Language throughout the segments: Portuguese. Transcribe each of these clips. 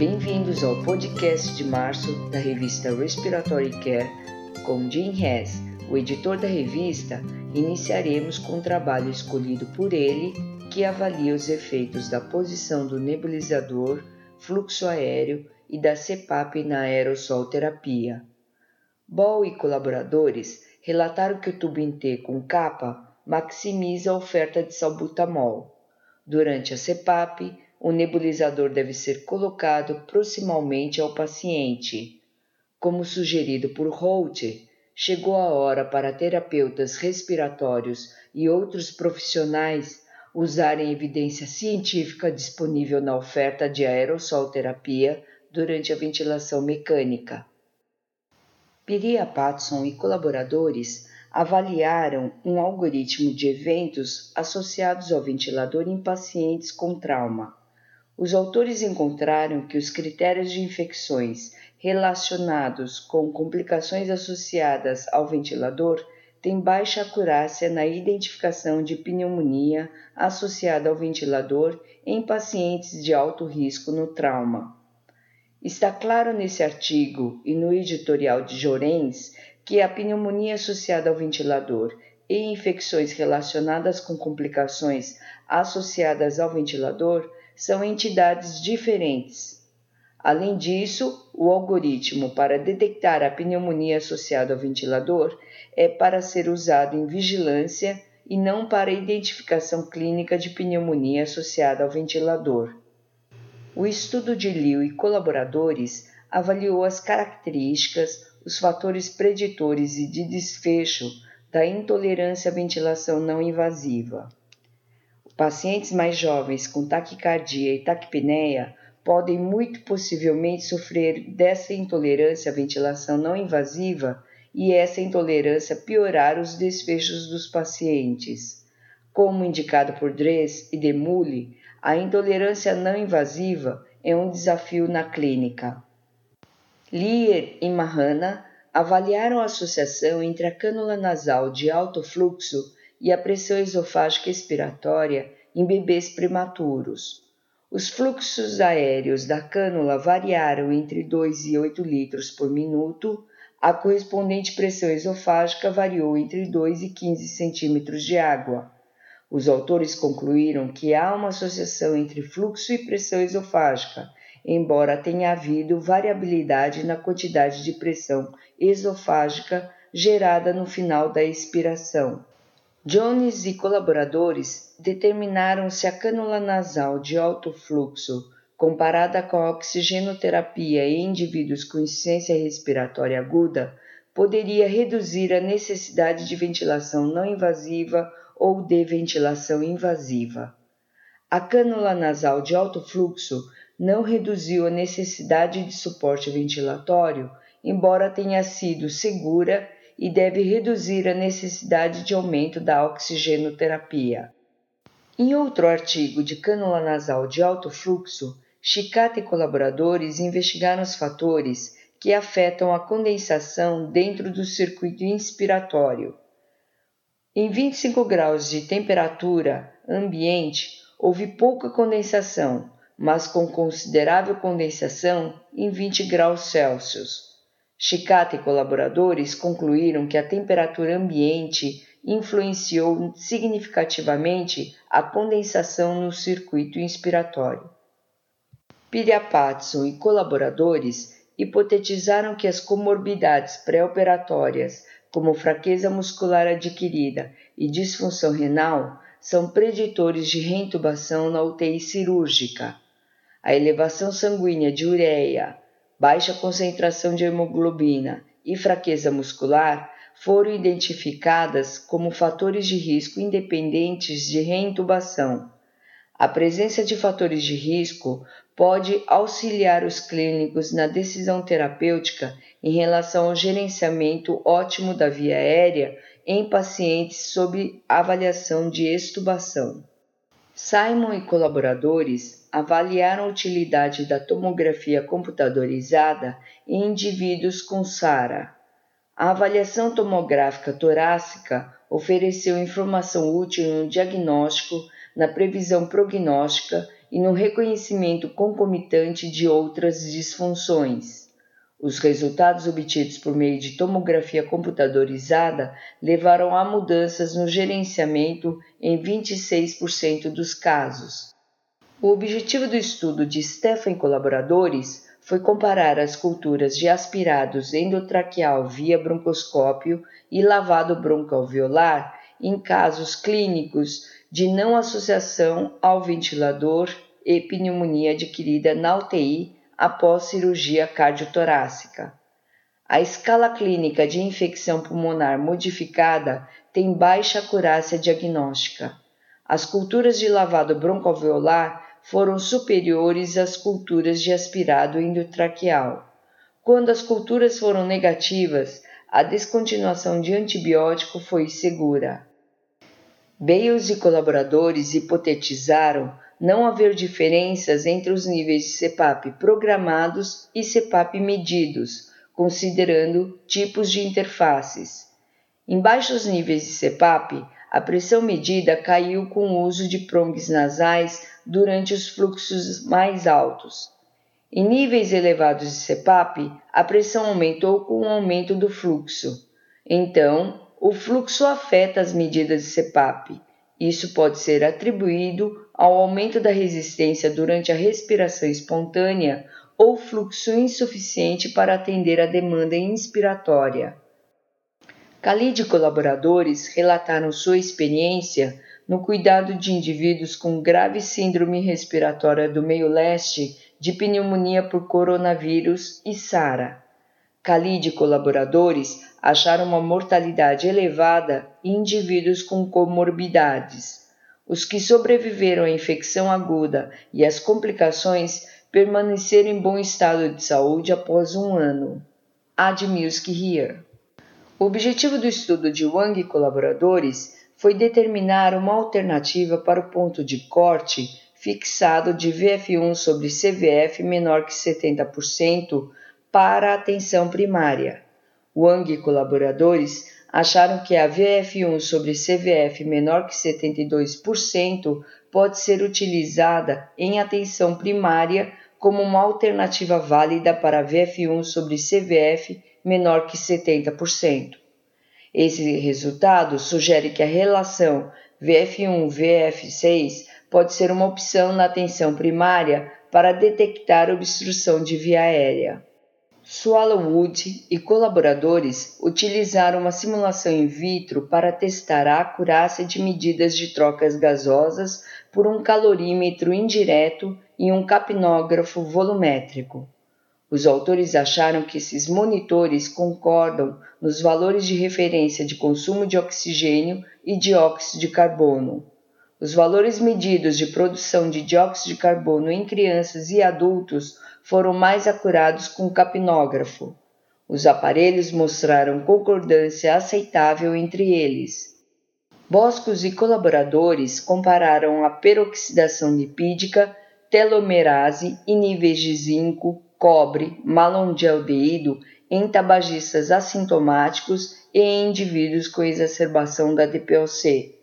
Bem-vindos ao podcast de março da revista Respiratory Care com Jim Hess, o editor da revista. Iniciaremos com um trabalho escolhido por ele que avalia os efeitos da posição do nebulizador, fluxo aéreo e da CPAP na aerossol terapia. Ball e colaboradores relataram que o tubo T com capa maximiza a oferta de salbutamol. Durante a CPAP, o nebulizador deve ser colocado proximalmente ao paciente. Como sugerido por Holt, chegou a hora para terapeutas respiratórios e outros profissionais usarem evidência científica disponível na oferta de aerossol terapia durante a ventilação mecânica. Piria Patson e colaboradores avaliaram um algoritmo de eventos associados ao ventilador em pacientes com trauma. Os autores encontraram que os critérios de infecções relacionados com complicações associadas ao ventilador têm baixa acurácia na identificação de pneumonia associada ao ventilador em pacientes de alto risco no trauma. Está claro nesse artigo e no editorial de Jorens que a pneumonia associada ao ventilador e infecções relacionadas com complicações associadas ao ventilador são entidades diferentes. Além disso, o algoritmo para detectar a pneumonia associada ao ventilador é para ser usado em vigilância e não para identificação clínica de pneumonia associada ao ventilador. O estudo de Liu e colaboradores avaliou as características, os fatores preditores e de desfecho da intolerância à ventilação não invasiva. Pacientes mais jovens com taquicardia e taquipneia podem muito possivelmente sofrer dessa intolerância à ventilação não invasiva e essa intolerância piorar os desfechos dos pacientes. Como indicado por Dres e Demule, a intolerância não invasiva é um desafio na clínica. Lier e Mahana avaliaram a associação entre a cânula nasal de alto fluxo e a pressão esofágica expiratória em bebês prematuros. Os fluxos aéreos da cânula variaram entre 2 e 8 litros por minuto, a correspondente pressão esofágica variou entre 2 e 15 centímetros de água. Os autores concluíram que há uma associação entre fluxo e pressão esofágica, embora tenha havido variabilidade na quantidade de pressão esofágica gerada no final da expiração. Jones e colaboradores determinaram se a cânula nasal de alto fluxo, comparada com a oxigenoterapia em indivíduos com insuficiência respiratória aguda, poderia reduzir a necessidade de ventilação não invasiva ou de ventilação invasiva. A cânula nasal de alto fluxo não reduziu a necessidade de suporte ventilatório, embora tenha sido segura e deve reduzir a necessidade de aumento da oxigenoterapia. Em outro artigo de cânula nasal de alto fluxo, Chicata e colaboradores investigaram os fatores que afetam a condensação dentro do circuito inspiratório. Em 25 graus de temperatura ambiente, houve pouca condensação, mas com considerável condensação em 20 graus Celsius. Chicata e colaboradores concluíram que a temperatura ambiente influenciou significativamente a condensação no circuito inspiratório. Piriapatson e colaboradores hipotetizaram que as comorbidades pré-operatórias, como fraqueza muscular adquirida e disfunção renal, são preditores de reintubação na UTI cirúrgica. A elevação sanguínea de ureia, baixa concentração de hemoglobina e fraqueza muscular foram identificadas como fatores de risco independentes de reintubação. A presença de fatores de risco pode auxiliar os clínicos na decisão terapêutica em relação ao gerenciamento ótimo da via aérea em pacientes sob avaliação de extubação. Simon e colaboradores avaliaram a utilidade da tomografia computadorizada em indivíduos com SARA. A avaliação tomográfica torácica ofereceu informação útil no diagnóstico, na previsão prognóstica e no reconhecimento concomitante de outras disfunções. Os resultados obtidos por meio de tomografia computadorizada levaram a mudanças no gerenciamento em 26% dos casos. O objetivo do estudo de Stefan e colaboradores foi comparar as culturas de aspirados endotraqueal via broncoscópio e lavado broncoalveolar em casos clínicos de não associação ao ventilador e pneumonia adquirida na UTI após cirurgia cardiotorácica. A escala clínica de infecção pulmonar modificada tem baixa acurácia diagnóstica. As culturas de lavado broncoalveolar foram superiores às culturas de aspirado endotraqueal. Quando as culturas foram negativas, a descontinuação de antibiótico foi segura. Bales e colaboradores hipotetizaram não haver diferenças entre os níveis de CPAP programados e CPAP medidos, considerando tipos de interfaces. Em baixos níveis de CPAP, a pressão medida caiu com o uso de prongs nasais durante os fluxos mais altos. Em níveis elevados de CPAP, a pressão aumentou com o aumento do fluxo. Então, o fluxo afeta as medidas de CPAP. Isso pode ser atribuído ao aumento da resistência durante a respiração espontânea ou fluxo insuficiente para atender a demanda inspiratória. Khalid e colaboradores relataram sua experiência no cuidado de indivíduos com grave síndrome respiratória do meio-leste de pneumonia por coronavírus e SARA. Khalid e colaboradores acharam uma mortalidade elevada em indivíduos com comorbidades. Os que sobreviveram à infecção aguda e às complicações permaneceram em bom estado de saúde após um ano. Ad Music Here. O objetivo do estudo de Wang e colaboradores foi determinar uma alternativa para o ponto de corte fixado de VF1 sobre CVF menor que 70% para a atenção primária. Wang e colaboradores acharam que a VF1 sobre CVF menor que 72% pode ser utilizada em atenção primária como uma alternativa válida para a VF1 sobre CVF menor que 70%. Esse resultado sugere que a relação VF1-VF6 pode ser uma opção na atenção primária para detectar obstrução de via aérea. Swallowwood e colaboradores utilizaram uma simulação in vitro para testar a acurácia de medidas de trocas gasosas por um calorímetro indireto e um capnógrafo volumétrico. Os autores acharam que esses monitores concordam nos valores de referência de consumo de oxigênio e dióxido de carbono. Os valores medidos de produção de dióxido de carbono em crianças e adultos foram mais acurados com o capnógrafo. Os aparelhos mostraram concordância aceitável entre eles. Boscos e colaboradores compararam a peroxidação lipídica, telomerase e níveis de zinco, cobre, malondialdeído em tabagistas assintomáticos e em indivíduos com exacerbação da DPOC.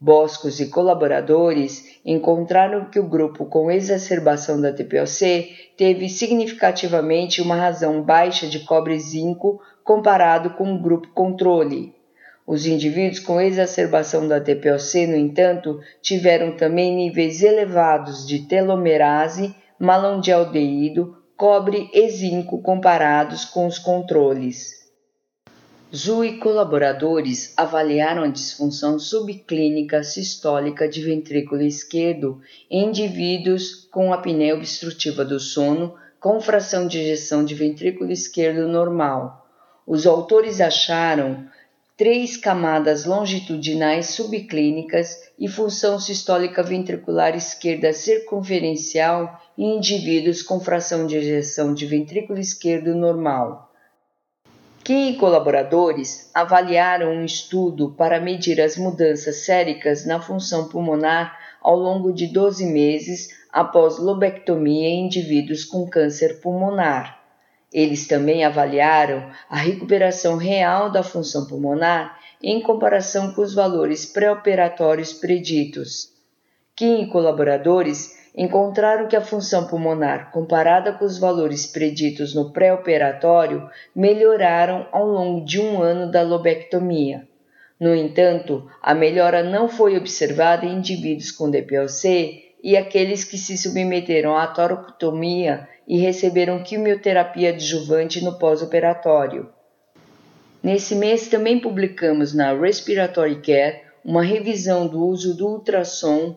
Boscos e colaboradores encontraram que o grupo com exacerbação da TPOC teve significativamente uma razão baixa de cobre zinco comparado com o grupo controle. Os indivíduos com exacerbação da TPOC, no entanto, tiveram também níveis elevados de telomerase, malondialdeído, cobre e zinco comparados com os controles. Zhu e colaboradores avaliaram a disfunção subclínica sistólica de ventrículo esquerdo em indivíduos com apneia obstrutiva do sono com fração de ejeção de ventrículo esquerdo normal. Os autores acharam três camadas longitudinais subclínicas e função sistólica ventricular esquerda circunferencial em indivíduos com fração de ejeção de ventrículo esquerdo normal. Kim e colaboradores avaliaram um estudo para medir as mudanças séricas na função pulmonar ao longo de 12 meses após lobectomia em indivíduos com câncer pulmonar. Eles também avaliaram a recuperação real da função pulmonar em comparação com os valores pré-operatórios preditos. Kim e colaboradores encontraram que a função pulmonar, comparada com os valores preditos no pré-operatório, melhoraram ao longo de um ano da lobectomia. No entanto, a melhora não foi observada em indivíduos com DPLC e aqueles que se submeteram à toracotomia e receberam quimioterapia adjuvante no pós-operatório. Nesse mês também publicamos na Respiratory Care uma revisão do uso do ultrassom